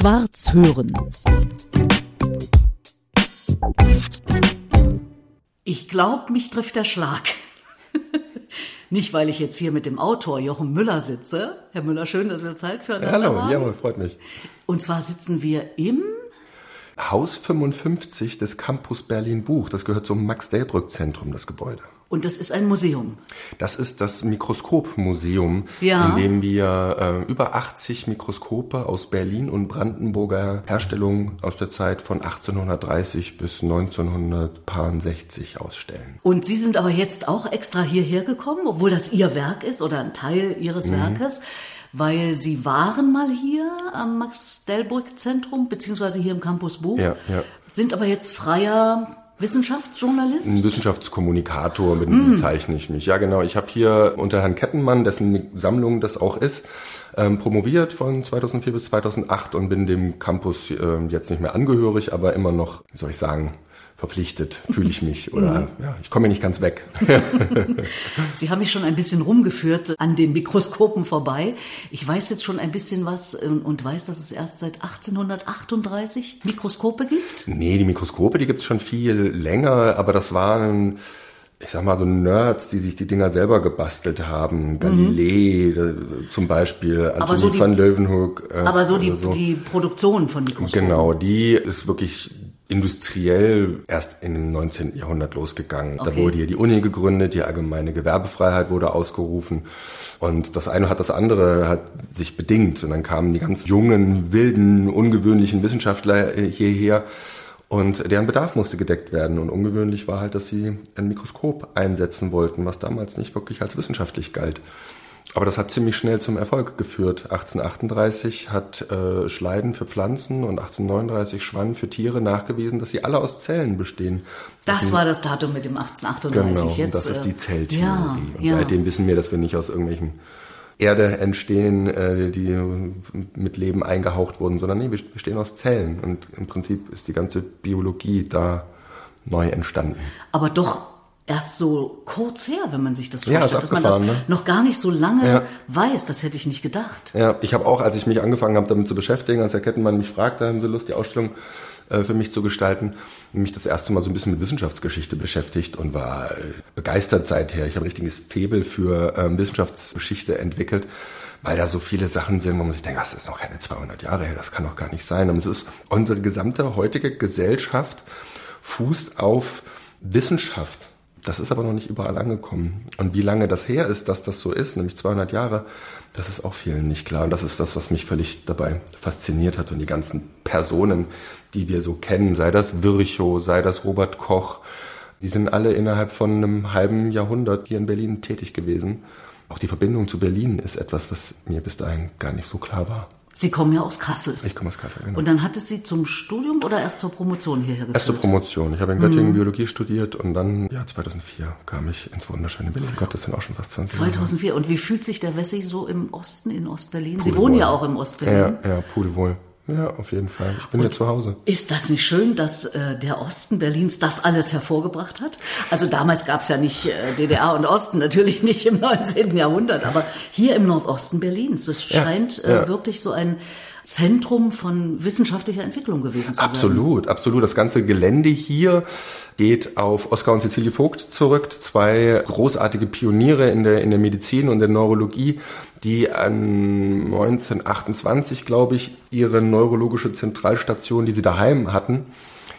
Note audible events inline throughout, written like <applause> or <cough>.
Schwarz hören. Ich glaube, mich trifft der Schlag. <laughs> Nicht, weil ich jetzt hier mit dem Autor Jochen Müller sitze. Herr Müller, schön, dass wir Zeit für ja, Hallo, haben. jawohl, freut mich. Und zwar sitzen wir im Haus 55 des Campus Berlin Buch. Das gehört zum Max-Delbrück-Zentrum, das Gebäude. Und das ist ein Museum. Das ist das Mikroskopmuseum, ja. in dem wir äh, über 80 Mikroskope aus Berlin und Brandenburger Herstellung aus der Zeit von 1830 bis 1960 ausstellen. Und Sie sind aber jetzt auch extra hierher gekommen, obwohl das Ihr Werk ist oder ein Teil Ihres mhm. Werkes weil Sie waren mal hier am Max-Delbrück-Zentrum, beziehungsweise hier im Campus Buch, ja, ja. sind aber jetzt freier Wissenschaftsjournalist? Ein Wissenschaftskommunikator, mit dem mm. bezeichne ich mich. Ja, genau. Ich habe hier unter Herrn Kettenmann, dessen Sammlung das auch ist, ähm, promoviert von 2004 bis 2008 und bin dem Campus äh, jetzt nicht mehr angehörig, aber immer noch, wie soll ich sagen, verpflichtet, fühle ich mich oder mhm. ja, ich komme nicht ganz weg. <laughs> Sie haben mich schon ein bisschen rumgeführt an den Mikroskopen vorbei. Ich weiß jetzt schon ein bisschen was ähm, und weiß, dass es erst seit 1838 Mikroskope gibt? Nee, die Mikroskope, die gibt es schon viel länger, aber das waren ich sag mal, so Nerds, die sich die Dinger selber gebastelt haben. Mhm. Galilei mhm. zum Beispiel, Anthony so van Leeuwenhoek. Äh, aber so die, so. die Produktion von Mikroskopen. Genau, die ist wirklich industriell erst in dem 19. Jahrhundert losgegangen. Okay. Da wurde hier die Uni gegründet, die allgemeine Gewerbefreiheit wurde ausgerufen und das eine hat das andere hat sich bedingt und dann kamen die ganz jungen, wilden, ungewöhnlichen Wissenschaftler äh, hierher und deren Bedarf musste gedeckt werden und ungewöhnlich war halt, dass sie ein Mikroskop einsetzen wollten, was damals nicht wirklich als wissenschaftlich galt. Aber das hat ziemlich schnell zum Erfolg geführt. 1838 hat äh, Schleiden für Pflanzen und 1839 Schwann für Tiere nachgewiesen, dass sie alle aus Zellen bestehen. Das, das war das Datum mit dem 1838 genau, jetzt. Das ist die äh, Zelltheorie. Ja, und ja. seitdem wissen wir, dass wir nicht aus irgendwelchen Erde entstehen, äh, die mit Leben eingehaucht wurden, sondern nee, wir bestehen aus Zellen. Und im Prinzip ist die ganze Biologie da neu entstanden. Aber doch erst so kurz her, wenn man sich das vorstellt, ja, dass man das ne? noch gar nicht so lange ja. weiß. Das hätte ich nicht gedacht. Ja, ich habe auch, als ich mich angefangen habe, damit zu beschäftigen, als der Kettenmann mich fragte, haben Sie Lust, die Ausstellung äh, für mich zu gestalten, mich das erste Mal so ein bisschen mit Wissenschaftsgeschichte beschäftigt und war äh, begeistert seither. Ich habe ein richtiges Febel für ähm, Wissenschaftsgeschichte entwickelt weil da so viele Sachen sind, wo man sich denkt, das ist noch keine 200 Jahre her, das kann doch gar nicht sein. Und es ist unsere gesamte heutige Gesellschaft fußt auf Wissenschaft. Das ist aber noch nicht überall angekommen. Und wie lange das her ist, dass das so ist, nämlich 200 Jahre, das ist auch vielen nicht klar. Und das ist das, was mich völlig dabei fasziniert hat. Und die ganzen Personen, die wir so kennen, sei das Virchow, sei das Robert Koch, die sind alle innerhalb von einem halben Jahrhundert hier in Berlin tätig gewesen. Auch die Verbindung zu Berlin ist etwas, was mir bis dahin gar nicht so klar war. Sie kommen ja aus Kassel. Ich komme aus Kassel, genau. Und dann hat es Sie zum Studium oder erst zur Promotion hierher geführt? Erst zur Promotion. Ich habe in Göttingen mhm. Biologie studiert und dann, ja, 2004 kam ich ins wunderschöne Berlin. Gott, das sind auch schon fast 20 Jahre. 2004. Und wie fühlt sich der Wessi so im Osten, in Ostberlin? Sie wohnen ja auch im Ostberlin. Ja, ja, pudelwohl. Ja, auf jeden Fall. Ich bin Und hier zu Hause. Ist das nicht schön, dass äh, der Osten Berlins das alles hervorgebracht hat? Also damals gab es ja nicht äh, DDR und Osten, natürlich nicht im 19. Jahrhundert, aber hier im Nordosten Berlins. Das scheint äh, ja. wirklich so ein Zentrum von wissenschaftlicher Entwicklung gewesen zu sein. Absolut, absolut. Das ganze Gelände hier geht auf Oskar und Cecilie Vogt zurück, zwei großartige Pioniere in der, in der Medizin und der Neurologie, die an 1928, glaube ich, ihre neurologische Zentralstation, die sie daheim hatten,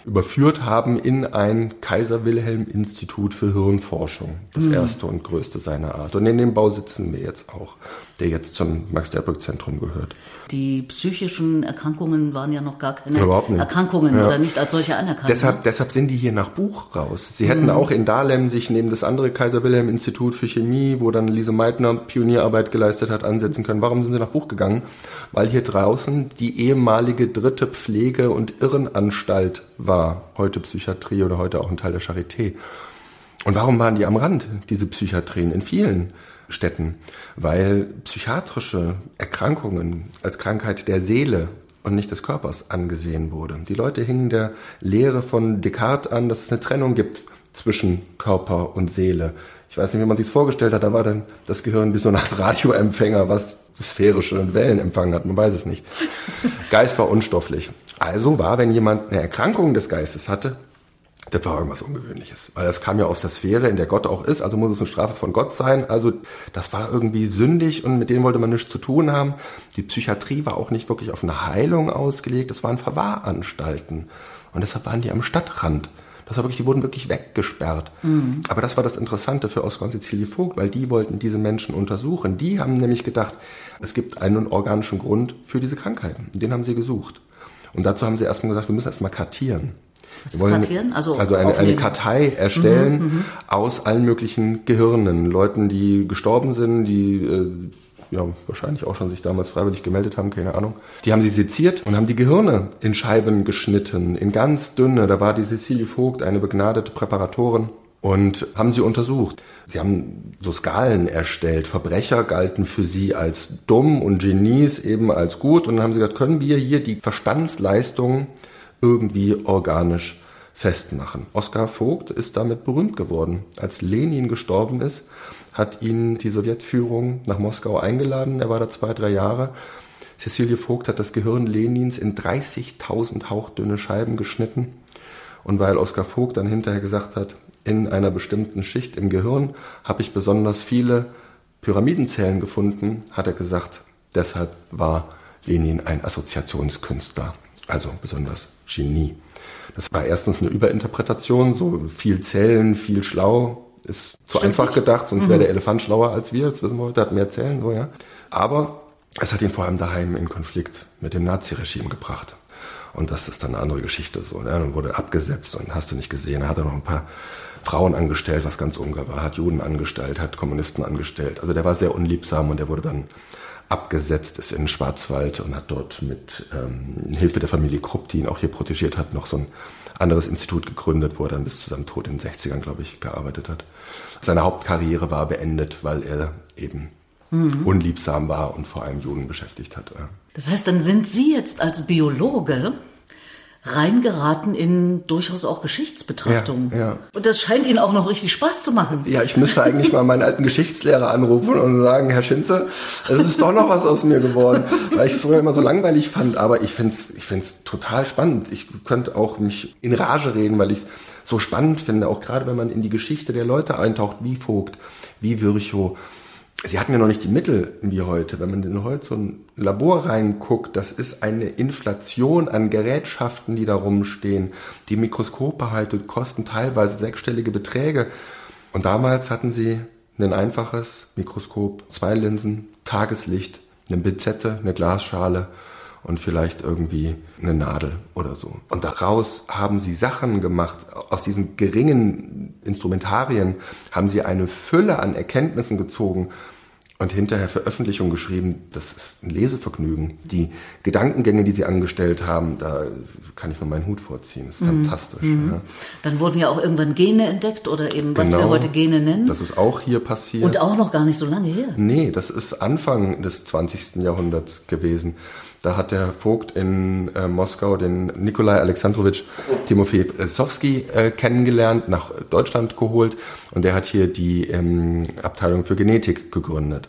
überführt haben in ein Kaiser Wilhelm Institut für Hirnforschung. Das mhm. erste und größte seiner Art. Und in dem Bau sitzen wir jetzt auch, der jetzt zum Max-Delbrück-Zentrum gehört. Die psychischen Erkrankungen waren ja noch gar keine nicht. Erkrankungen ja. oder nicht als solche anerkannt. Deshalb, ne? deshalb sind die hier nach Buch raus. Sie hätten mhm. auch in Dahlem sich neben das andere Kaiser Wilhelm Institut für Chemie, wo dann Lise Meitner Pionierarbeit geleistet hat, ansetzen können. Warum sind sie nach Buch gegangen? Weil hier draußen die ehemalige dritte Pflege- und Irrenanstalt war. Heute Psychiatrie oder heute auch ein Teil der Charité. Und warum waren die am Rand, diese Psychiatrien? In vielen Städten, weil psychiatrische Erkrankungen als Krankheit der Seele und nicht des Körpers angesehen wurde. Die Leute hingen der Lehre von Descartes an, dass es eine Trennung gibt zwischen Körper und Seele. Ich weiß nicht, wie man sich vorgestellt hat, da war dann das Gehirn wie so eine Art Radioempfänger, was sphärische Wellen empfangen hat, man weiß es nicht. Geist war unstofflich. Also war, wenn jemand eine Erkrankung des Geistes hatte, das war irgendwas Ungewöhnliches, weil das kam ja aus der Sphäre, in der Gott auch ist, also muss es eine Strafe von Gott sein. Also das war irgendwie sündig und mit denen wollte man nichts zu tun haben. Die Psychiatrie war auch nicht wirklich auf eine Heilung ausgelegt, das waren Verwahranstalten. Und deshalb waren die am Stadtrand. Das war wirklich, die wurden wirklich weggesperrt. Mhm. Aber das war das Interessante für Oskar und Cecilie Vogt, weil die wollten diese Menschen untersuchen. Die haben nämlich gedacht, es gibt einen organischen Grund für diese Krankheiten. Den haben sie gesucht. Und dazu haben sie erstmal gesagt, wir müssen erstmal kartieren. Ist kartieren? Also, also eine, eine Kartei erstellen mhm, mhm, aus allen möglichen Gehirnen. Leuten, die gestorben sind, die äh, ja, wahrscheinlich auch schon sich damals freiwillig gemeldet haben, keine Ahnung. Die haben sie seziert und haben die Gehirne in Scheiben geschnitten, in ganz dünne. Da war die Cecilie Vogt, eine begnadete Präparatorin, und haben sie untersucht. Sie haben so Skalen erstellt. Verbrecher galten für sie als dumm und Genies eben als gut. Und dann haben sie gesagt, können wir hier die Verstandsleistung irgendwie organisch festmachen. Oskar Vogt ist damit berühmt geworden. Als Lenin gestorben ist, hat ihn die Sowjetführung nach Moskau eingeladen. Er war da zwei, drei Jahre. Cecilie Vogt hat das Gehirn Lenins in 30.000 hauchdünne Scheiben geschnitten. Und weil Oskar Vogt dann hinterher gesagt hat, in einer bestimmten Schicht im Gehirn habe ich besonders viele Pyramidenzellen gefunden, hat er gesagt, deshalb war Lenin ein Assoziationskünstler, also besonders Genie. Das war erstens eine Überinterpretation, so viel Zellen, viel schlau, ist zu Stimmt einfach gedacht, sonst mhm. wäre der Elefant schlauer als wir, das wissen wir heute, hat mehr Zellen, so ja. Aber es hat ihn vor allem daheim in Konflikt mit dem Naziregime gebracht. Und das ist dann eine andere Geschichte so. Ne? Dann wurde abgesetzt und hast du nicht gesehen. Er hat noch ein paar Frauen angestellt, was ganz ungar war, hat Juden angestellt, hat Kommunisten angestellt. Also der war sehr unliebsam und der wurde dann abgesetzt, ist in Schwarzwald und hat dort mit ähm, Hilfe der Familie Krupp, die ihn auch hier protegiert hat, noch so ein anderes Institut gegründet, wo er dann bis zu seinem Tod in den 60ern, glaube ich, gearbeitet hat. Seine Hauptkarriere war beendet, weil er eben mhm. unliebsam war und vor allem Juden beschäftigt hat. Das heißt, dann sind Sie jetzt als Biologe reingeraten in durchaus auch Geschichtsbetrachtungen. Ja, ja. Und das scheint Ihnen auch noch richtig Spaß zu machen. Ja, ich müsste eigentlich mal meinen alten Geschichtslehrer anrufen und sagen, Herr Schinze, es ist doch noch was aus mir geworden, weil ich es früher immer so langweilig fand, aber ich finde es ich find's total spannend. Ich könnte auch mich in Rage reden, weil ich es so spannend finde, auch gerade wenn man in die Geschichte der Leute eintaucht, wie Vogt, wie Virchow, Sie hatten ja noch nicht die Mittel wie heute. Wenn man in heute so ein Labor reinguckt, das ist eine Inflation an Gerätschaften, die da rumstehen. Die Mikroskope halt kosten teilweise sechsstellige Beträge. Und damals hatten sie ein einfaches Mikroskop, zwei Linsen, Tageslicht, eine Bizette, eine Glasschale und vielleicht irgendwie eine Nadel oder so. Und daraus haben sie Sachen gemacht. Aus diesen geringen Instrumentarien haben sie eine Fülle an Erkenntnissen gezogen und hinterher Veröffentlichung geschrieben. Das ist ein Lesevergnügen. Die Gedankengänge, die sie angestellt haben, da kann ich nur meinen Hut vorziehen. Das ist mhm. fantastisch. Mhm. Ja. Dann wurden ja auch irgendwann Gene entdeckt oder eben, was genau, wir heute Gene nennen. Das ist auch hier passiert. Und auch noch gar nicht so lange her. Nee, das ist Anfang des 20. Jahrhunderts gewesen. Da hat der Vogt in äh, Moskau den Nikolai Alexandrowitsch Timofejewski äh, kennengelernt, nach Deutschland geholt und der hat hier die ähm, Abteilung für Genetik gegründet.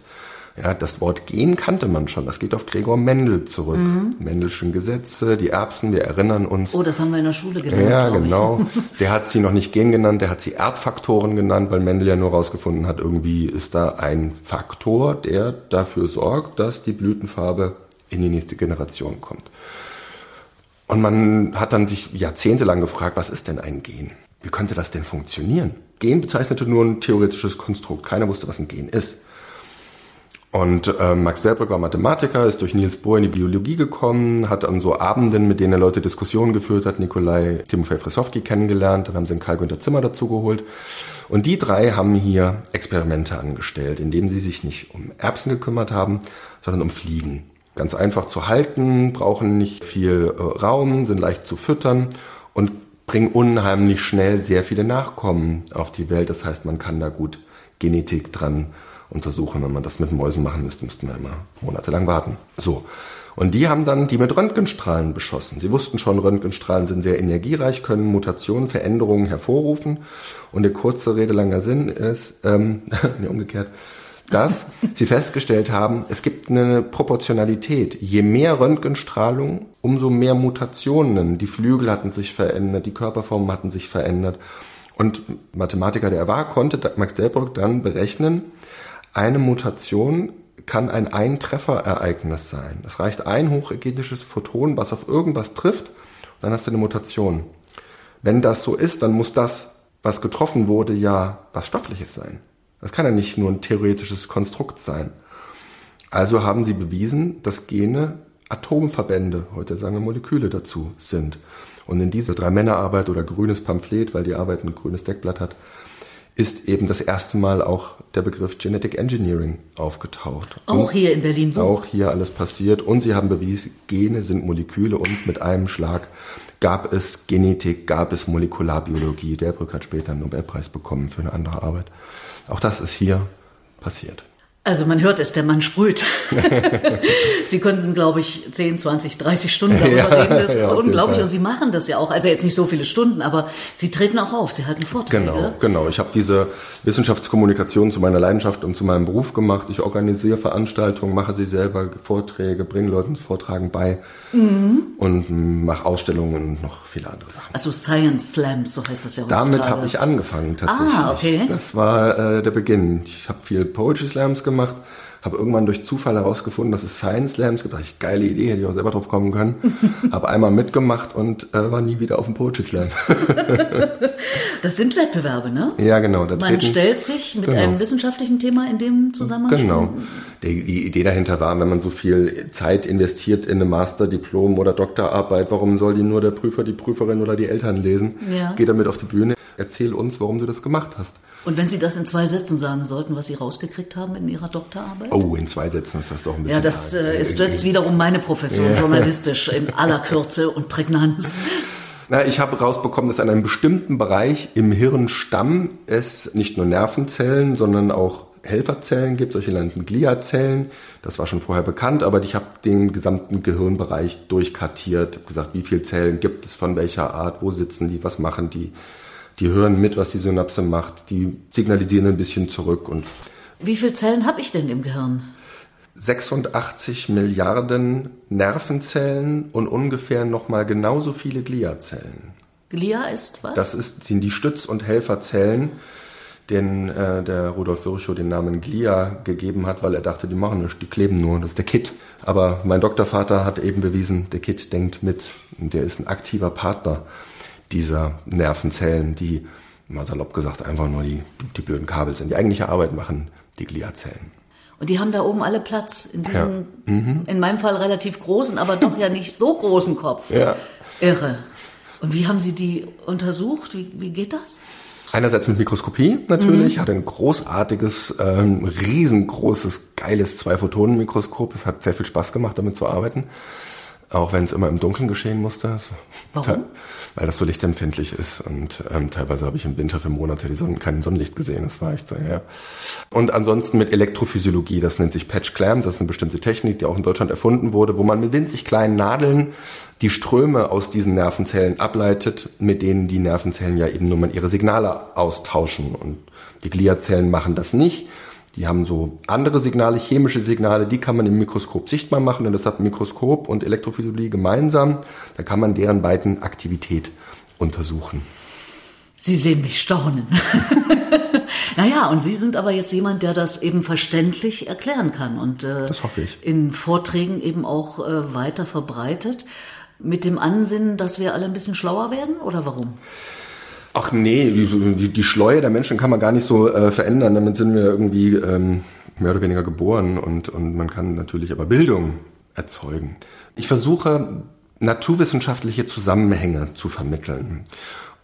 Ja, das Wort Gen kannte man schon. Das geht auf Gregor Mendel zurück. Mhm. Mendelschen Gesetze, die Erbsen, wir erinnern uns. Oh, das haben wir in der Schule gelernt. Ja, genau. <laughs> Der hat sie noch nicht Gen genannt, der hat sie Erbfaktoren genannt, weil Mendel ja nur rausgefunden hat, irgendwie ist da ein Faktor, der dafür sorgt, dass die Blütenfarbe in die nächste Generation kommt. Und man hat dann sich jahrzehntelang gefragt, was ist denn ein Gen? Wie könnte das denn funktionieren? Gen bezeichnete nur ein theoretisches Konstrukt. Keiner wusste, was ein Gen ist. Und äh, Max Delbrück war Mathematiker, ist durch Niels Bohr in die Biologie gekommen, hat an so Abenden, mit denen er Leute Diskussionen geführt hat, Nikolai Timofei Frisowski kennengelernt, dann haben sie einen Karl Günther Zimmer dazu geholt. Und die drei haben hier Experimente angestellt, indem sie sich nicht um Erbsen gekümmert haben, sondern um Fliegen ganz einfach zu halten, brauchen nicht viel äh, Raum, sind leicht zu füttern und bringen unheimlich schnell sehr viele Nachkommen auf die Welt. Das heißt, man kann da gut Genetik dran untersuchen. Wenn man das mit Mäusen machen müsste, müssten wir immer monatelang warten. So. Und die haben dann die mit Röntgenstrahlen beschossen. Sie wussten schon, Röntgenstrahlen sind sehr energiereich, können Mutationen, Veränderungen hervorrufen. Und der kurze Rede langer Sinn ist, ähm, <laughs> nee, umgekehrt, dass sie festgestellt haben, es gibt eine Proportionalität. Je mehr Röntgenstrahlung, umso mehr Mutationen. Die Flügel hatten sich verändert, die Körperformen hatten sich verändert. Und Mathematiker, der er war, konnte Max Delbrück dann berechnen, eine Mutation kann ein Eintrefferereignis sein. Es reicht ein hochenergetisches Photon, was auf irgendwas trifft, dann hast du eine Mutation. Wenn das so ist, dann muss das, was getroffen wurde, ja was Stoffliches sein. Das kann ja nicht nur ein theoretisches Konstrukt sein. Also haben sie bewiesen, dass Gene Atomverbände, heute sagen wir Moleküle dazu, sind. Und in dieser Drei-Männer-Arbeit oder grünes Pamphlet, weil die Arbeit ein grünes Deckblatt hat, ist eben das erste Mal auch der Begriff Genetic Engineering aufgetaucht. Auch und hier in Berlin. Auch hier alles passiert. Und sie haben bewiesen, Gene sind Moleküle und mit einem Schlag gab es Genetik, gab es Molekularbiologie. Der Brück hat später einen Nobelpreis bekommen für eine andere Arbeit. Auch das ist hier passiert. Also man hört es, der Mann sprüht. <laughs> Sie könnten, glaube ich, 10, 20, 30 Stunden darüber reden. Das ja, ist unglaublich. Und Sie machen das ja auch. Also jetzt nicht so viele Stunden, aber Sie treten auch auf. Sie halten Vorträge. Genau, genau. Ich habe diese Wissenschaftskommunikation zu meiner Leidenschaft und zu meinem Beruf gemacht. Ich organisiere Veranstaltungen, mache sie selber, Vorträge, bringe Leuten Vortragen bei mhm. und mache Ausstellungen und noch viele andere Sachen. Also Science Slam, so heißt das ja heutzutage. Damit habe ich angefangen tatsächlich. Ah, okay. Das war äh, der Beginn. Ich habe viel Poetry Slams gemacht gemacht, habe irgendwann durch Zufall herausgefunden, dass es Science Slams gibt. Da ich geile Idee, hätte ich auch selber drauf kommen können. <laughs> habe einmal mitgemacht und äh, war nie wieder auf dem Poetry Slam. <laughs> das sind Wettbewerbe, ne? Ja, genau. Man stellt sich mit genau. einem wissenschaftlichen Thema in dem Zusammenhang. Genau. Die, die Idee dahinter war, wenn man so viel Zeit investiert in eine Master, Diplom oder Doktorarbeit, warum soll die nur der Prüfer, die Prüferin oder die Eltern lesen? Ja. Geh damit auf die Bühne, erzähl uns, warum du das gemacht hast. Und wenn Sie das in zwei Sätzen sagen sollten, was Sie rausgekriegt haben in Ihrer Doktorarbeit? Oh, in zwei Sätzen ist das doch ein bisschen. Ja, das äh, ist jetzt wiederum meine Profession, ja. journalistisch, in <laughs> aller Kürze und Prägnanz. Na, ich habe rausbekommen, dass an einem bestimmten Bereich im Hirnstamm es nicht nur Nervenzellen, sondern auch Helferzellen gibt, solche genannten Gliazellen. Das war schon vorher bekannt, aber ich habe den gesamten Gehirnbereich durchkartiert, gesagt, wie viele Zellen gibt es, von welcher Art, wo sitzen die, was machen die, die hören mit, was die Synapse macht, die signalisieren ein bisschen zurück und. Wie viele Zellen habe ich denn im Gehirn? 86 Milliarden Nervenzellen und ungefähr nochmal genauso viele Gliazellen. Glia ist was? Das ist, sind die Stütz- und Helferzellen, denen äh, der Rudolf Virchow den Namen Glia gegeben hat, weil er dachte, die machen nichts, die kleben nur, das ist der Kit. Aber mein Doktorvater hat eben bewiesen, der Kit denkt mit und der ist ein aktiver Partner dieser Nervenzellen, die, mal salopp gesagt, einfach nur die, die blöden Kabel sind. Die eigentliche Arbeit machen die Gliazellen. Und die haben da oben alle Platz in diesem, ja. mhm. in meinem Fall relativ großen, aber doch ja nicht so großen Kopf. Ja. Irre. Und wie haben Sie die untersucht? Wie, wie geht das? Einerseits mit Mikroskopie natürlich, mhm. hatte ein großartiges, ähm, riesengroßes, geiles Zwei-Photonen-Mikroskop. Es hat sehr viel Spaß gemacht, damit zu arbeiten. Auch wenn es immer im Dunkeln geschehen musste. Warum? Weil das so lichtempfindlich ist. Und ähm, teilweise habe ich im Winter für Monate die Sonne, kein Sonnenlicht gesehen. Das war echt so, ja. Und ansonsten mit Elektrophysiologie, das nennt sich Patch Clamp. Das ist eine bestimmte Technik, die auch in Deutschland erfunden wurde, wo man mit winzig kleinen Nadeln die Ströme aus diesen Nervenzellen ableitet, mit denen die Nervenzellen ja eben nur mal ihre Signale austauschen. Und die Gliazellen machen das nicht die haben so andere Signale, chemische Signale, die kann man im Mikroskop sichtbar machen und das hat Mikroskop und Elektrophysiologie gemeinsam. Da kann man deren beiden Aktivität untersuchen. Sie sehen mich staunen. <laughs> naja, und Sie sind aber jetzt jemand, der das eben verständlich erklären kann und äh, das hoffe ich. in Vorträgen eben auch äh, weiter verbreitet. Mit dem Ansinnen, dass wir alle ein bisschen schlauer werden oder warum? Ach nee, die, die, die Schleue der Menschen kann man gar nicht so äh, verändern. Damit sind wir irgendwie ähm, mehr oder weniger geboren und, und man kann natürlich aber Bildung erzeugen. Ich versuche naturwissenschaftliche Zusammenhänge zu vermitteln.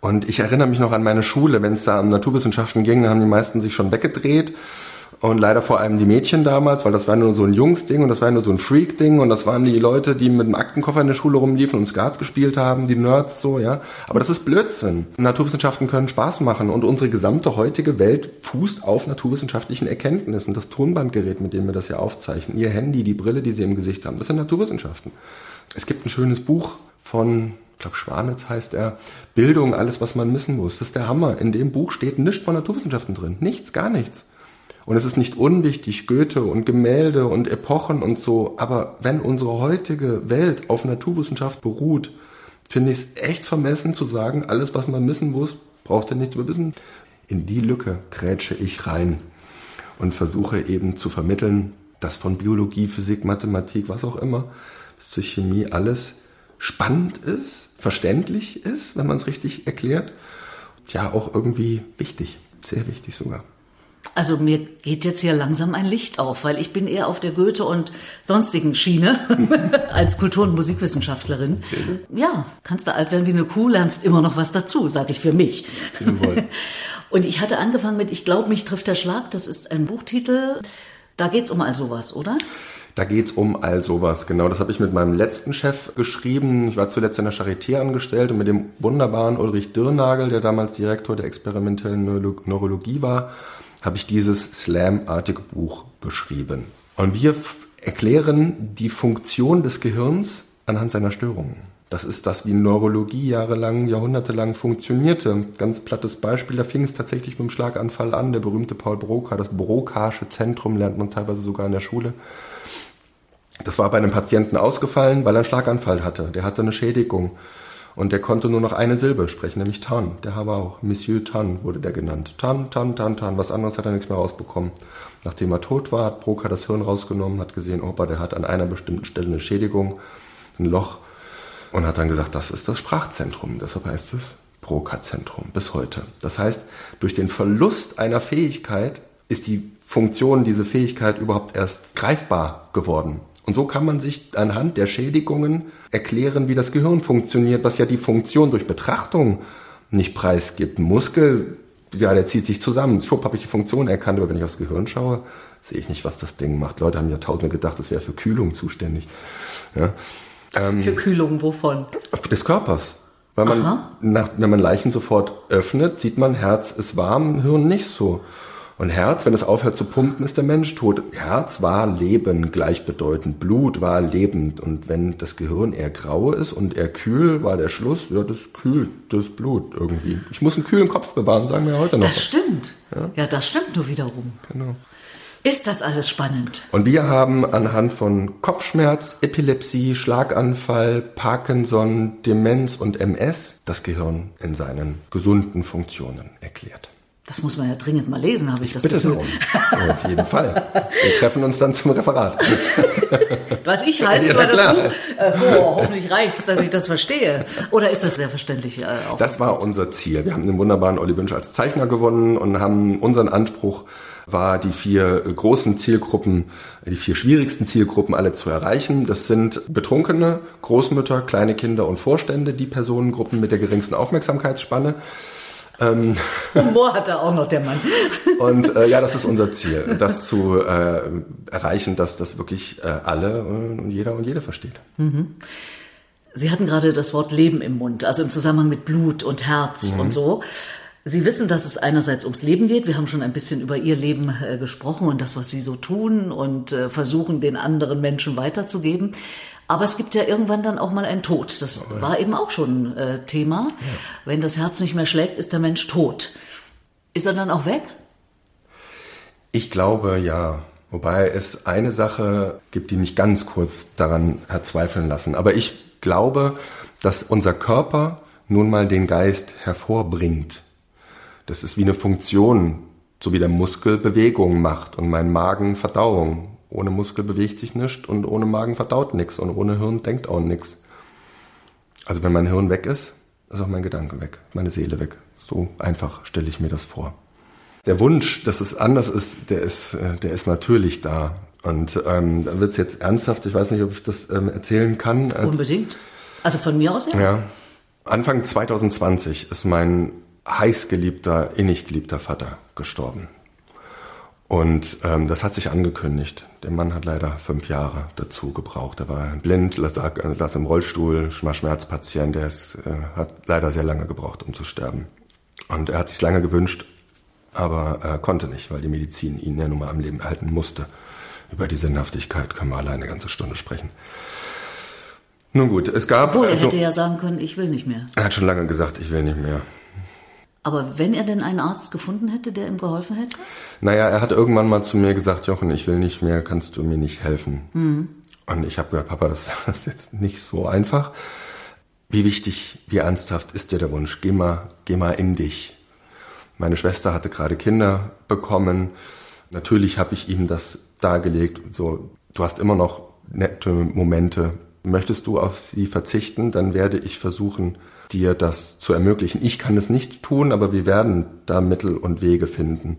Und ich erinnere mich noch an meine Schule, wenn es da um Naturwissenschaften ging, haben die meisten sich schon weggedreht und leider vor allem die Mädchen damals, weil das war nur so ein Jungsding und das war nur so ein Freak-Ding und das waren die Leute, die mit dem Aktenkoffer in der Schule rumliefen und Skat gespielt haben, die Nerds so, ja. Aber das ist Blödsinn. Naturwissenschaften können Spaß machen und unsere gesamte heutige Welt fußt auf naturwissenschaftlichen Erkenntnissen. Das Tonbandgerät, mit dem wir das ja aufzeichnen, ihr Handy, die Brille, die sie im Gesicht haben, das sind Naturwissenschaften. Es gibt ein schönes Buch von ich glaube Schwanitz heißt er, Bildung, alles, was man wissen muss. Das ist der Hammer. In dem Buch steht nichts von Naturwissenschaften drin. Nichts, gar nichts. Und es ist nicht unwichtig, Goethe und Gemälde und Epochen und so, aber wenn unsere heutige Welt auf Naturwissenschaft beruht, finde ich es echt vermessen zu sagen, alles, was man wissen muss, braucht er nicht zu wissen. In die Lücke grätsche ich rein und versuche eben zu vermitteln, dass von Biologie, Physik, Mathematik, was auch immer, bis zur Chemie alles spannend ist, verständlich ist, wenn man es richtig erklärt. Ja, auch irgendwie wichtig, sehr wichtig sogar. Also mir geht jetzt hier langsam ein Licht auf, weil ich bin eher auf der Goethe und sonstigen Schiene <laughs> als Kultur- und Musikwissenschaftlerin. Ja, kannst du alt werden wie eine Kuh, lernst immer noch was dazu, sage ich für mich. <laughs> und ich hatte angefangen mit Ich glaube, mich trifft der Schlag. Das ist ein Buchtitel. Da geht's um all sowas, oder? Da geht's um all sowas, genau. Das habe ich mit meinem letzten Chef geschrieben. Ich war zuletzt in der Charité angestellt und mit dem wunderbaren Ulrich Dirnagel, der damals Direktor der experimentellen Neurologie war, habe ich dieses Slam-artige Buch beschrieben. Und wir erklären die Funktion des Gehirns anhand seiner Störungen. Das ist das, wie Neurologie jahrelang, jahrhundertelang funktionierte. Ganz plattes Beispiel, da fing es tatsächlich mit dem Schlaganfall an. Der berühmte Paul Broca, das Broca'sche Zentrum lernt man teilweise sogar in der Schule. Das war bei einem Patienten ausgefallen, weil er einen Schlaganfall hatte. Der hatte eine Schädigung. Und der konnte nur noch eine Silbe sprechen, nämlich Tan. Der war auch Monsieur Tan wurde der genannt. Tan, Tan, Tan, Tan. Was anderes hat er nichts mehr rausbekommen. Nachdem er tot war, hat Broca das Hirn rausgenommen, hat gesehen, Opa, der hat an einer bestimmten Stelle eine Schädigung, ein Loch. Und hat dann gesagt, das ist das Sprachzentrum. Deshalb heißt es Broca-Zentrum bis heute. Das heißt, durch den Verlust einer Fähigkeit ist die Funktion, diese Fähigkeit überhaupt erst greifbar geworden. Und so kann man sich anhand der Schädigungen erklären, wie das Gehirn funktioniert, was ja die Funktion durch Betrachtung nicht preisgibt. Ein Muskel, ja, der zieht sich zusammen. Schwupp habe ich die Funktion erkannt, aber wenn ich aufs Gehirn schaue, sehe ich nicht, was das Ding macht. Leute haben ja tausende gedacht, das wäre für Kühlung zuständig. Ja. Ähm, für Kühlung wovon? Des Körpers. Weil man, nach, wenn man Leichen sofort öffnet, sieht man, Herz ist warm, Hirn nicht so. Und Herz, wenn es aufhört zu pumpen, ist der Mensch tot. Herz war Leben gleichbedeutend. Blut war lebend. Und wenn das Gehirn eher grau ist und eher kühl, war der Schluss, ja, das kühlt das Blut irgendwie. Ich muss einen kühlen Kopf bewahren, sagen wir heute noch. Das stimmt. Ja, ja das stimmt nur wiederum. Genau. Ist das alles spannend? Und wir haben anhand von Kopfschmerz, Epilepsie, Schlaganfall, Parkinson, Demenz und MS das Gehirn in seinen gesunden Funktionen erklärt. Das muss man ja dringend mal lesen, habe ich, ich das bitte Gefühl. Darum. Auf jeden Fall. Wir treffen uns dann zum Referat. <laughs> Was ich halte ja, über das Buch, äh, oh, hoffentlich reicht's, dass ich das verstehe. Oder ist das sehr verständlich? Äh, das war unser Ziel. Wir haben den wunderbaren Olli Wünsch als Zeichner gewonnen und haben unseren Anspruch war, die vier großen Zielgruppen, die vier schwierigsten Zielgruppen alle zu erreichen. Das sind Betrunkene, Großmütter, kleine Kinder und Vorstände, die Personengruppen mit der geringsten Aufmerksamkeitsspanne. Ähm, Humor hat er auch noch, der Mann. <laughs> Und äh, ja, das ist unser Ziel, das zu äh, erreichen, dass das wirklich äh, alle und jeder und jede versteht. Mhm. Sie hatten gerade das Wort Leben im Mund, also im Zusammenhang mit Blut und Herz mhm. und so. Sie wissen, dass es einerseits ums Leben geht. Wir haben schon ein bisschen über Ihr Leben äh, gesprochen und das, was Sie so tun und äh, versuchen, den anderen Menschen weiterzugeben. Aber es gibt ja irgendwann dann auch mal einen Tod. Das oh, war eben auch schon äh, Thema. Ja. Wenn das Herz nicht mehr schlägt, ist der Mensch tot. Ist er dann auch weg? Ich glaube ja. Wobei es eine Sache gibt, die mich ganz kurz daran hat zweifeln lassen. Aber ich glaube, dass unser Körper nun mal den Geist hervorbringt. Das ist wie eine Funktion, so wie der Muskel Bewegung macht und mein Magen Verdauung. Ohne Muskel bewegt sich nichts und ohne Magen verdaut nichts und ohne Hirn denkt auch nichts. Also wenn mein Hirn weg ist, ist auch mein Gedanke weg, meine Seele weg. So einfach stelle ich mir das vor. Der Wunsch, dass es anders ist, der ist, äh, der ist natürlich da. Und ähm, da wird es jetzt ernsthaft, ich weiß nicht, ob ich das ähm, erzählen kann. Unbedingt. Also von mir aus ja. Ja. Anfang 2020 ist mein heißgeliebter, innig geliebter Vater gestorben. Und ähm, das hat sich angekündigt. Der Mann hat leider fünf Jahre dazu gebraucht. Er war blind, saß im Rollstuhl, war Schmerzpatient. Der ist, äh, hat leider sehr lange gebraucht, um zu sterben. Und er hat sich lange gewünscht, aber äh, konnte nicht, weil die Medizin ihn ja nun mal am Leben erhalten musste. Über die Sinnhaftigkeit können wir alleine eine ganze Stunde sprechen. Nun gut, es gab. Obwohl, er also, hätte ja sagen können, ich will nicht mehr. Er hat schon lange gesagt, ich will nicht mehr. Aber wenn er denn einen Arzt gefunden hätte, der ihm geholfen hätte? Naja, er hat irgendwann mal zu mir gesagt, Jochen, ich will nicht mehr, kannst du mir nicht helfen? Mhm. Und ich habe gesagt, Papa, das, <laughs> das ist jetzt nicht so einfach. Wie wichtig, wie ernsthaft ist dir der Wunsch? Geh mal, geh mal in dich. Meine Schwester hatte gerade Kinder bekommen. Natürlich habe ich ihm das dargelegt. So, du hast immer noch nette Momente. Möchtest du auf sie verzichten, dann werde ich versuchen, dir das zu ermöglichen. Ich kann es nicht tun, aber wir werden da Mittel und Wege finden.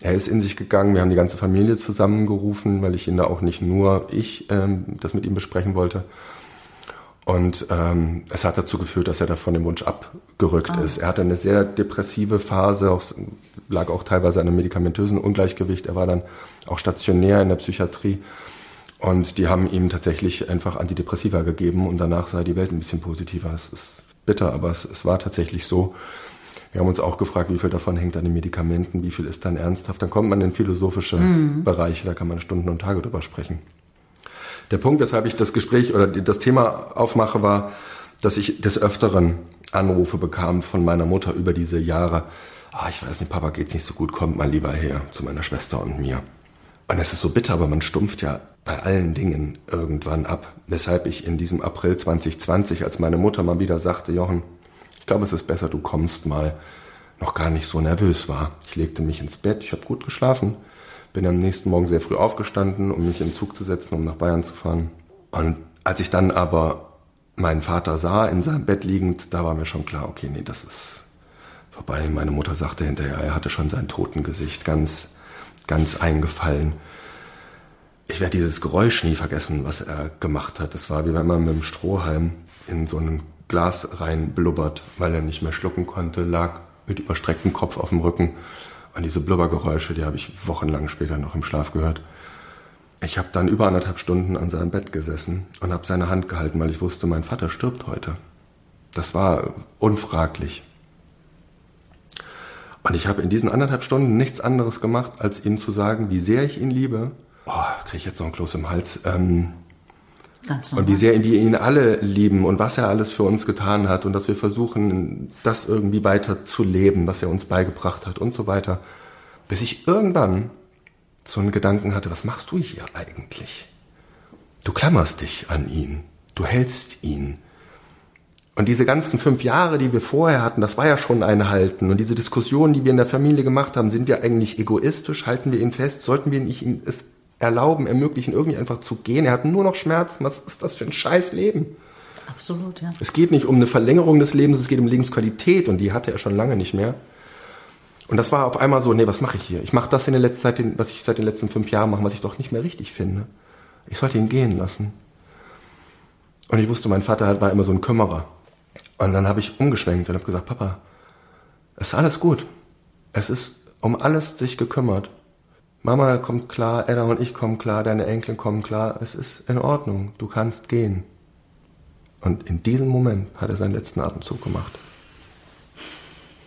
Er ist in sich gegangen, wir haben die ganze Familie zusammengerufen, weil ich ihn da auch nicht nur ich ähm, das mit ihm besprechen wollte. Und ähm, es hat dazu geführt, dass er da von dem Wunsch abgerückt ah. ist. Er hatte eine sehr depressive Phase, auch, lag auch teilweise an einem medikamentösen Ungleichgewicht. Er war dann auch stationär in der Psychiatrie. Und die haben ihm tatsächlich einfach Antidepressiva gegeben und danach sah die Welt ein bisschen positiver. Es ist bitter, aber es, es war tatsächlich so. Wir haben uns auch gefragt, wie viel davon hängt an den Medikamenten, wie viel ist dann ernsthaft. Dann kommt man in philosophische mhm. Bereiche, da kann man Stunden und Tage drüber sprechen. Der Punkt, weshalb ich das Gespräch oder das Thema aufmache, war, dass ich des Öfteren Anrufe bekam von meiner Mutter über diese Jahre. Ah, ich weiß nicht, Papa geht's nicht so gut, kommt mal lieber her zu meiner Schwester und mir. Und es ist so bitter, aber man stumpft ja bei allen Dingen irgendwann ab. Weshalb ich in diesem April 2020, als meine Mutter mal wieder sagte, Jochen, ich glaube, es ist besser, du kommst mal, noch gar nicht so nervös war. Ich legte mich ins Bett, ich habe gut geschlafen, bin am nächsten Morgen sehr früh aufgestanden, um mich in den Zug zu setzen, um nach Bayern zu fahren. Und als ich dann aber meinen Vater sah, in seinem Bett liegend, da war mir schon klar, okay, nee, das ist vorbei. Meine Mutter sagte hinterher, er hatte schon sein Totengesicht ganz, ganz eingefallen ich werde dieses Geräusch nie vergessen, was er gemacht hat. Das war wie wenn man mit dem Strohhalm in so ein Glas rein blubbert, weil er nicht mehr schlucken konnte, lag mit überstrecktem Kopf auf dem Rücken. Und diese Blubbergeräusche, die habe ich wochenlang später noch im Schlaf gehört. Ich habe dann über anderthalb Stunden an seinem Bett gesessen und habe seine Hand gehalten, weil ich wusste, mein Vater stirbt heute. Das war unfraglich. Und ich habe in diesen anderthalb Stunden nichts anderes gemacht, als ihm zu sagen, wie sehr ich ihn liebe oh, kriege ich jetzt noch ein Kloß im Hals. Ähm, Ganz und wie sehr wir ihn alle lieben und was er alles für uns getan hat und dass wir versuchen, das irgendwie weiter zu leben, was er uns beigebracht hat und so weiter. Bis ich irgendwann so einen Gedanken hatte, was machst du hier eigentlich? Du klammerst dich an ihn, du hältst ihn. Und diese ganzen fünf Jahre, die wir vorher hatten, das war ja schon ein Halten. Und diese Diskussionen, die wir in der Familie gemacht haben, sind wir eigentlich egoistisch? Halten wir ihn fest? Sollten wir nicht ihn es erlauben, ermöglichen, irgendwie einfach zu gehen. Er hat nur noch Schmerzen. Was ist das für ein scheiß Leben? Absolut, ja. Es geht nicht um eine Verlängerung des Lebens, es geht um Lebensqualität und die hatte er schon lange nicht mehr. Und das war auf einmal so, nee, was mache ich hier? Ich mache das in der letzten Zeit, was ich seit den letzten fünf Jahren mache, was ich doch nicht mehr richtig finde. Ich sollte ihn gehen lassen. Und ich wusste, mein Vater war immer so ein Kümmerer. Und dann habe ich umgeschwenkt und habe gesagt, Papa, es ist alles gut. Es ist um alles sich gekümmert. Mama kommt klar, Edda und ich kommen klar, deine Enkel kommen klar, es ist in Ordnung, du kannst gehen. Und in diesem Moment hat er seinen letzten Atemzug gemacht.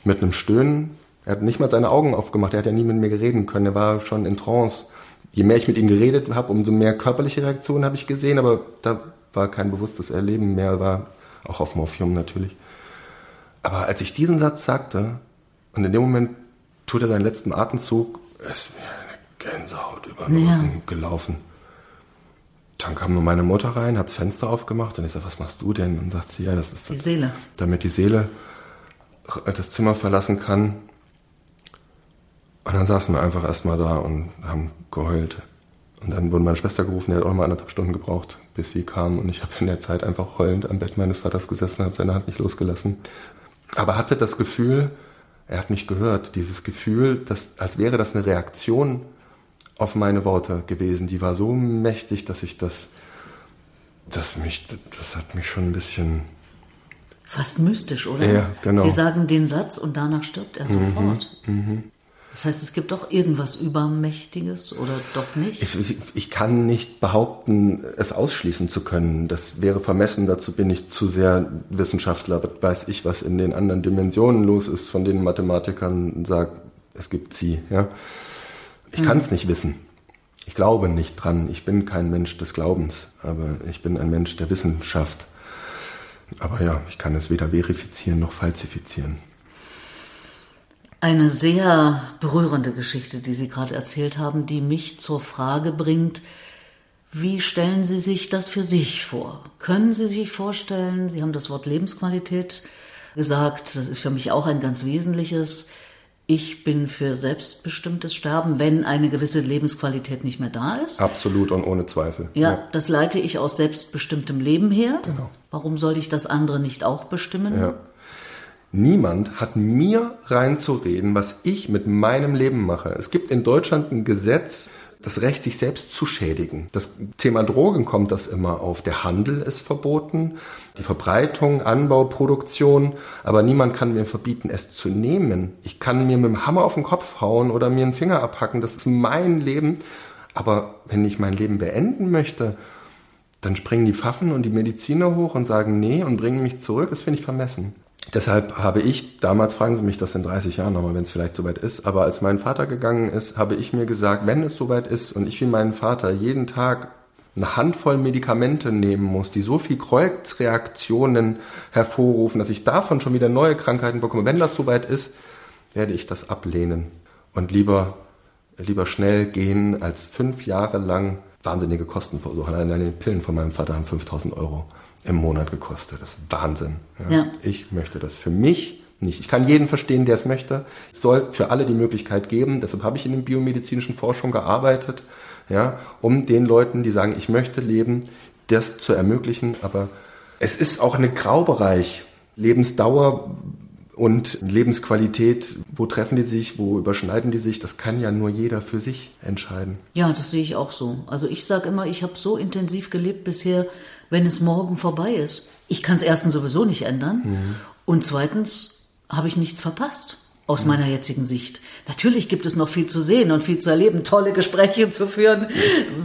Mit einem Stöhnen, er hat nicht mal seine Augen aufgemacht, er hat ja nie mit mir reden können, er war schon in Trance. Je mehr ich mit ihm geredet habe, umso mehr körperliche Reaktionen habe ich gesehen, aber da war kein bewusstes Erleben mehr, war auch auf Morphium natürlich. Aber als ich diesen Satz sagte, und in dem Moment tut er seinen letzten Atemzug, es Gänsehaut über den ja. Rücken gelaufen. Dann kam nur meine Mutter rein, hat das Fenster aufgemacht und ich sag, was machst du denn? Und sagt sie, ja, das ist die Seele. Damit die Seele das Zimmer verlassen kann. Und dann saßen wir einfach erstmal da und haben geheult. Und dann wurde meine Schwester gerufen, die hat auch mal anderthalb Stunden gebraucht, bis sie kam. Und ich habe in der Zeit einfach heulend am Bett meines Vaters gesessen, habe seine Hand nicht losgelassen. Aber hatte das Gefühl, er hat mich gehört, dieses Gefühl, dass, als wäre das eine Reaktion auf meine Worte gewesen. Die war so mächtig, dass ich das, das mich, das hat mich schon ein bisschen fast mystisch, oder? Ja, genau. Sie sagen den Satz und danach stirbt er mhm, sofort. Mhm, das heißt, es gibt doch irgendwas Übermächtiges oder doch nicht? Ich, ich, ich, kann nicht behaupten, es ausschließen zu können. Das wäre vermessen, dazu bin ich zu sehr Wissenschaftler. Weiß ich, was in den anderen Dimensionen los ist, von denen Mathematikern sagen, es gibt sie. Ja? Ich mhm. kann es nicht wissen. Ich glaube nicht dran. Ich bin kein Mensch des Glaubens, aber ich bin ein Mensch der Wissenschaft. Aber ja, ich kann es weder verifizieren noch falsifizieren. Eine sehr berührende Geschichte, die Sie gerade erzählt haben, die mich zur Frage bringt, wie stellen Sie sich das für sich vor? Können Sie sich vorstellen, Sie haben das Wort Lebensqualität gesagt, das ist für mich auch ein ganz wesentliches. Ich bin für selbstbestimmtes Sterben, wenn eine gewisse Lebensqualität nicht mehr da ist. Absolut und ohne Zweifel. Ja, ja. das leite ich aus selbstbestimmtem Leben her. Genau. Warum soll ich das andere nicht auch bestimmen? Ja. Niemand hat mir reinzureden, was ich mit meinem Leben mache. Es gibt in Deutschland ein Gesetz, das Recht, sich selbst zu schädigen. Das Thema Drogen kommt das immer auf. Der Handel ist verboten, die Verbreitung, Anbau, Produktion, aber niemand kann mir verbieten, es zu nehmen. Ich kann mir mit dem Hammer auf den Kopf hauen oder mir einen Finger abhacken. Das ist mein Leben. Aber wenn ich mein Leben beenden möchte, dann springen die Pfaffen und die Mediziner hoch und sagen nee und bringen mich zurück. Das finde ich vermessen. Deshalb habe ich, damals fragen Sie mich das in 30 Jahren nochmal, wenn es vielleicht soweit ist, aber als mein Vater gegangen ist, habe ich mir gesagt, wenn es soweit ist und ich wie meinen Vater jeden Tag eine Handvoll Medikamente nehmen muss, die so viel Kreuzreaktionen hervorrufen, dass ich davon schon wieder neue Krankheiten bekomme, wenn das soweit ist, werde ich das ablehnen und lieber, lieber schnell gehen, als fünf Jahre lang wahnsinnige Kosten versuchen. Allein die Pillen von meinem Vater haben 5000 Euro im Monat gekostet. Das ist Wahnsinn. Ja. ja. Ich möchte das für mich nicht. Ich kann jeden verstehen, der es möchte. Es soll für alle die Möglichkeit geben. Deshalb habe ich in der biomedizinischen Forschung gearbeitet, ja, um den Leuten, die sagen, ich möchte leben, das zu ermöglichen. Aber es ist auch ein Graubereich. Lebensdauer und Lebensqualität, wo treffen die sich, wo überschneiden die sich, das kann ja nur jeder für sich entscheiden. Ja, das sehe ich auch so. Also ich sage immer, ich habe so intensiv gelebt bisher, wenn es morgen vorbei ist. Ich kann es erstens sowieso nicht ändern mhm. und zweitens habe ich nichts verpasst aus mhm. meiner jetzigen Sicht. Natürlich gibt es noch viel zu sehen und viel zu erleben, tolle Gespräche zu führen,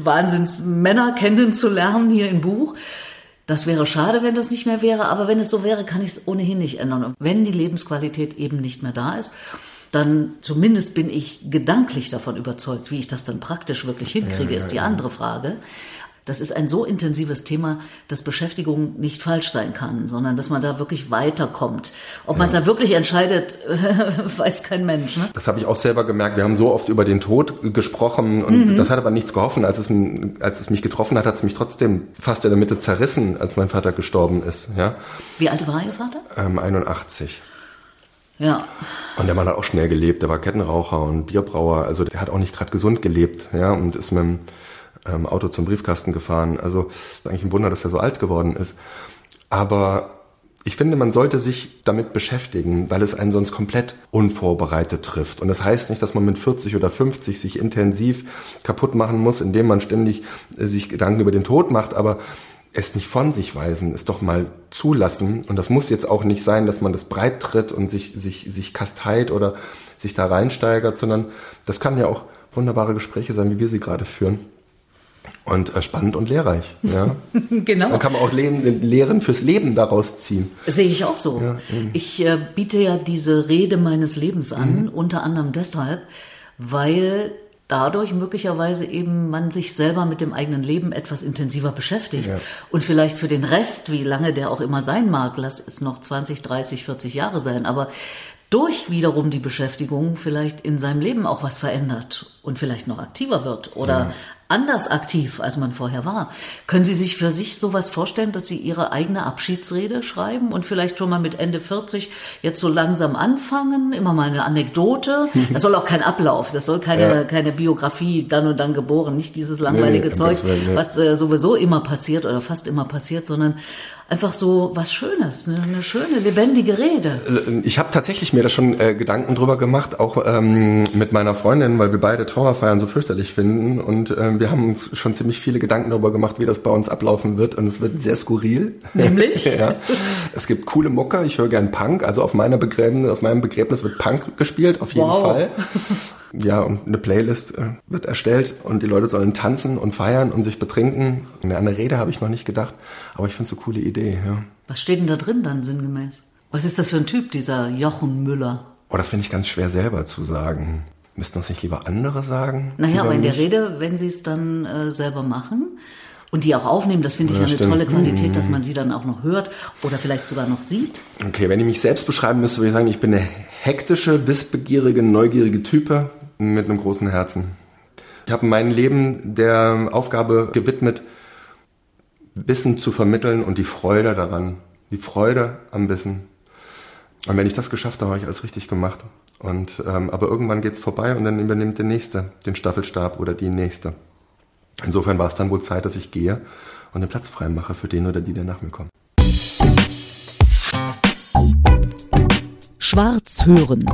Wahnsinns Männer kennenzulernen hier im Buch. Das wäre schade, wenn das nicht mehr wäre, aber wenn es so wäre, kann ich es ohnehin nicht ändern. Und wenn die Lebensqualität eben nicht mehr da ist, dann zumindest bin ich gedanklich davon überzeugt, wie ich das dann praktisch wirklich hinkriege, ist die andere Frage. Das ist ein so intensives Thema, dass Beschäftigung nicht falsch sein kann, sondern dass man da wirklich weiterkommt. Ob man es da wirklich entscheidet, <laughs> weiß kein Mensch. Ne? Das habe ich auch selber gemerkt. Wir haben so oft über den Tod gesprochen und mhm. das hat aber nichts geholfen. Als es, als es mich getroffen hat, hat es mich trotzdem fast in der Mitte zerrissen, als mein Vater gestorben ist. Ja? Wie alt war Ihr Vater? Ähm, 81. Ja. Und der Mann hat auch schnell gelebt. Der war Kettenraucher und Bierbrauer. Also der hat auch nicht gerade gesund gelebt. Ja, und ist mit dem ähm, Auto zum Briefkasten gefahren. Also ist eigentlich ein Wunder, dass er so alt geworden ist. Aber ich finde, man sollte sich damit beschäftigen, weil es einen sonst komplett unvorbereitet trifft. Und das heißt nicht, dass man mit 40 oder 50 sich intensiv kaputt machen muss, indem man ständig äh, sich Gedanken über den Tod macht, aber es nicht von sich weisen, es doch mal zulassen. Und das muss jetzt auch nicht sein, dass man das breit tritt und sich, sich, sich kasteit oder sich da reinsteigert, sondern das kann ja auch wunderbare Gespräche sein, wie wir sie gerade führen. Und äh, spannend und lehrreich. Ja. <laughs> genau. Dann kann man auch Lehren, Lehren fürs Leben daraus ziehen. Sehe ich auch so. Ja, ich äh, biete ja diese Rede meines Lebens an, mhm. unter anderem deshalb, weil dadurch möglicherweise eben man sich selber mit dem eigenen Leben etwas intensiver beschäftigt. Ja. Und vielleicht für den Rest, wie lange der auch immer sein mag, lass es noch 20, 30, 40 Jahre sein, aber durch wiederum die Beschäftigung vielleicht in seinem Leben auch was verändert und vielleicht noch aktiver wird oder ja anders aktiv, als man vorher war. Können Sie sich für sich sowas vorstellen, dass Sie Ihre eigene Abschiedsrede schreiben und vielleicht schon mal mit Ende 40 jetzt so langsam anfangen, immer mal eine Anekdote? <laughs> Das soll auch kein Ablauf, das soll keine, ja. keine Biografie dann und dann geboren, nicht dieses langweilige nee, nee, Zeug, was äh, sowieso immer passiert oder fast immer passiert, sondern einfach so was Schönes, eine, eine schöne, lebendige Rede. Äh, ich habe tatsächlich mir da schon äh, Gedanken drüber gemacht, auch ähm, mit meiner Freundin, weil wir beide Trauerfeiern so fürchterlich finden. Und ähm, wir haben uns schon ziemlich viele Gedanken darüber gemacht, wie das bei uns ablaufen wird. Und es wird sehr skurril. Nämlich? <laughs> ja. Es gibt coole Mucker, ich höre gern Punk. Also auf meiner Begräbnis, auf meinem Begräbnis wird Punk gespielt, auf jeden wow. Fall. <laughs> Ja, und eine Playlist äh, wird erstellt und die Leute sollen tanzen und feiern und sich betrinken. Eine Rede habe ich noch nicht gedacht, aber ich finde es eine coole Idee, ja. Was steht denn da drin dann sinngemäß? Was ist das für ein Typ, dieser Jochen Müller? Oh, das finde ich ganz schwer selber zu sagen. Müssten das nicht lieber andere sagen? Naja, aber in mich? der Rede, wenn Sie es dann äh, selber machen, Und die auch aufnehmen, das finde ich ja, eine stimmt. tolle Qualität, dass man sie dann auch noch hört oder vielleicht sogar noch sieht. Okay, wenn ich mich selbst beschreiben müsste, würde ich sagen, ich bin eine hektische, wissbegierige, neugierige Type mit einem großen Herzen. Ich habe mein Leben der Aufgabe gewidmet, Wissen zu vermitteln und die Freude daran, die Freude am Wissen. Und wenn ich das geschafft habe, habe ich alles richtig gemacht. Und ähm, aber irgendwann geht's vorbei und dann übernimmt der nächste den Staffelstab oder die nächste. Insofern war es dann wohl Zeit, dass ich gehe und einen Platz freimache für den oder die, der nach mir kommt. Schwarz hören.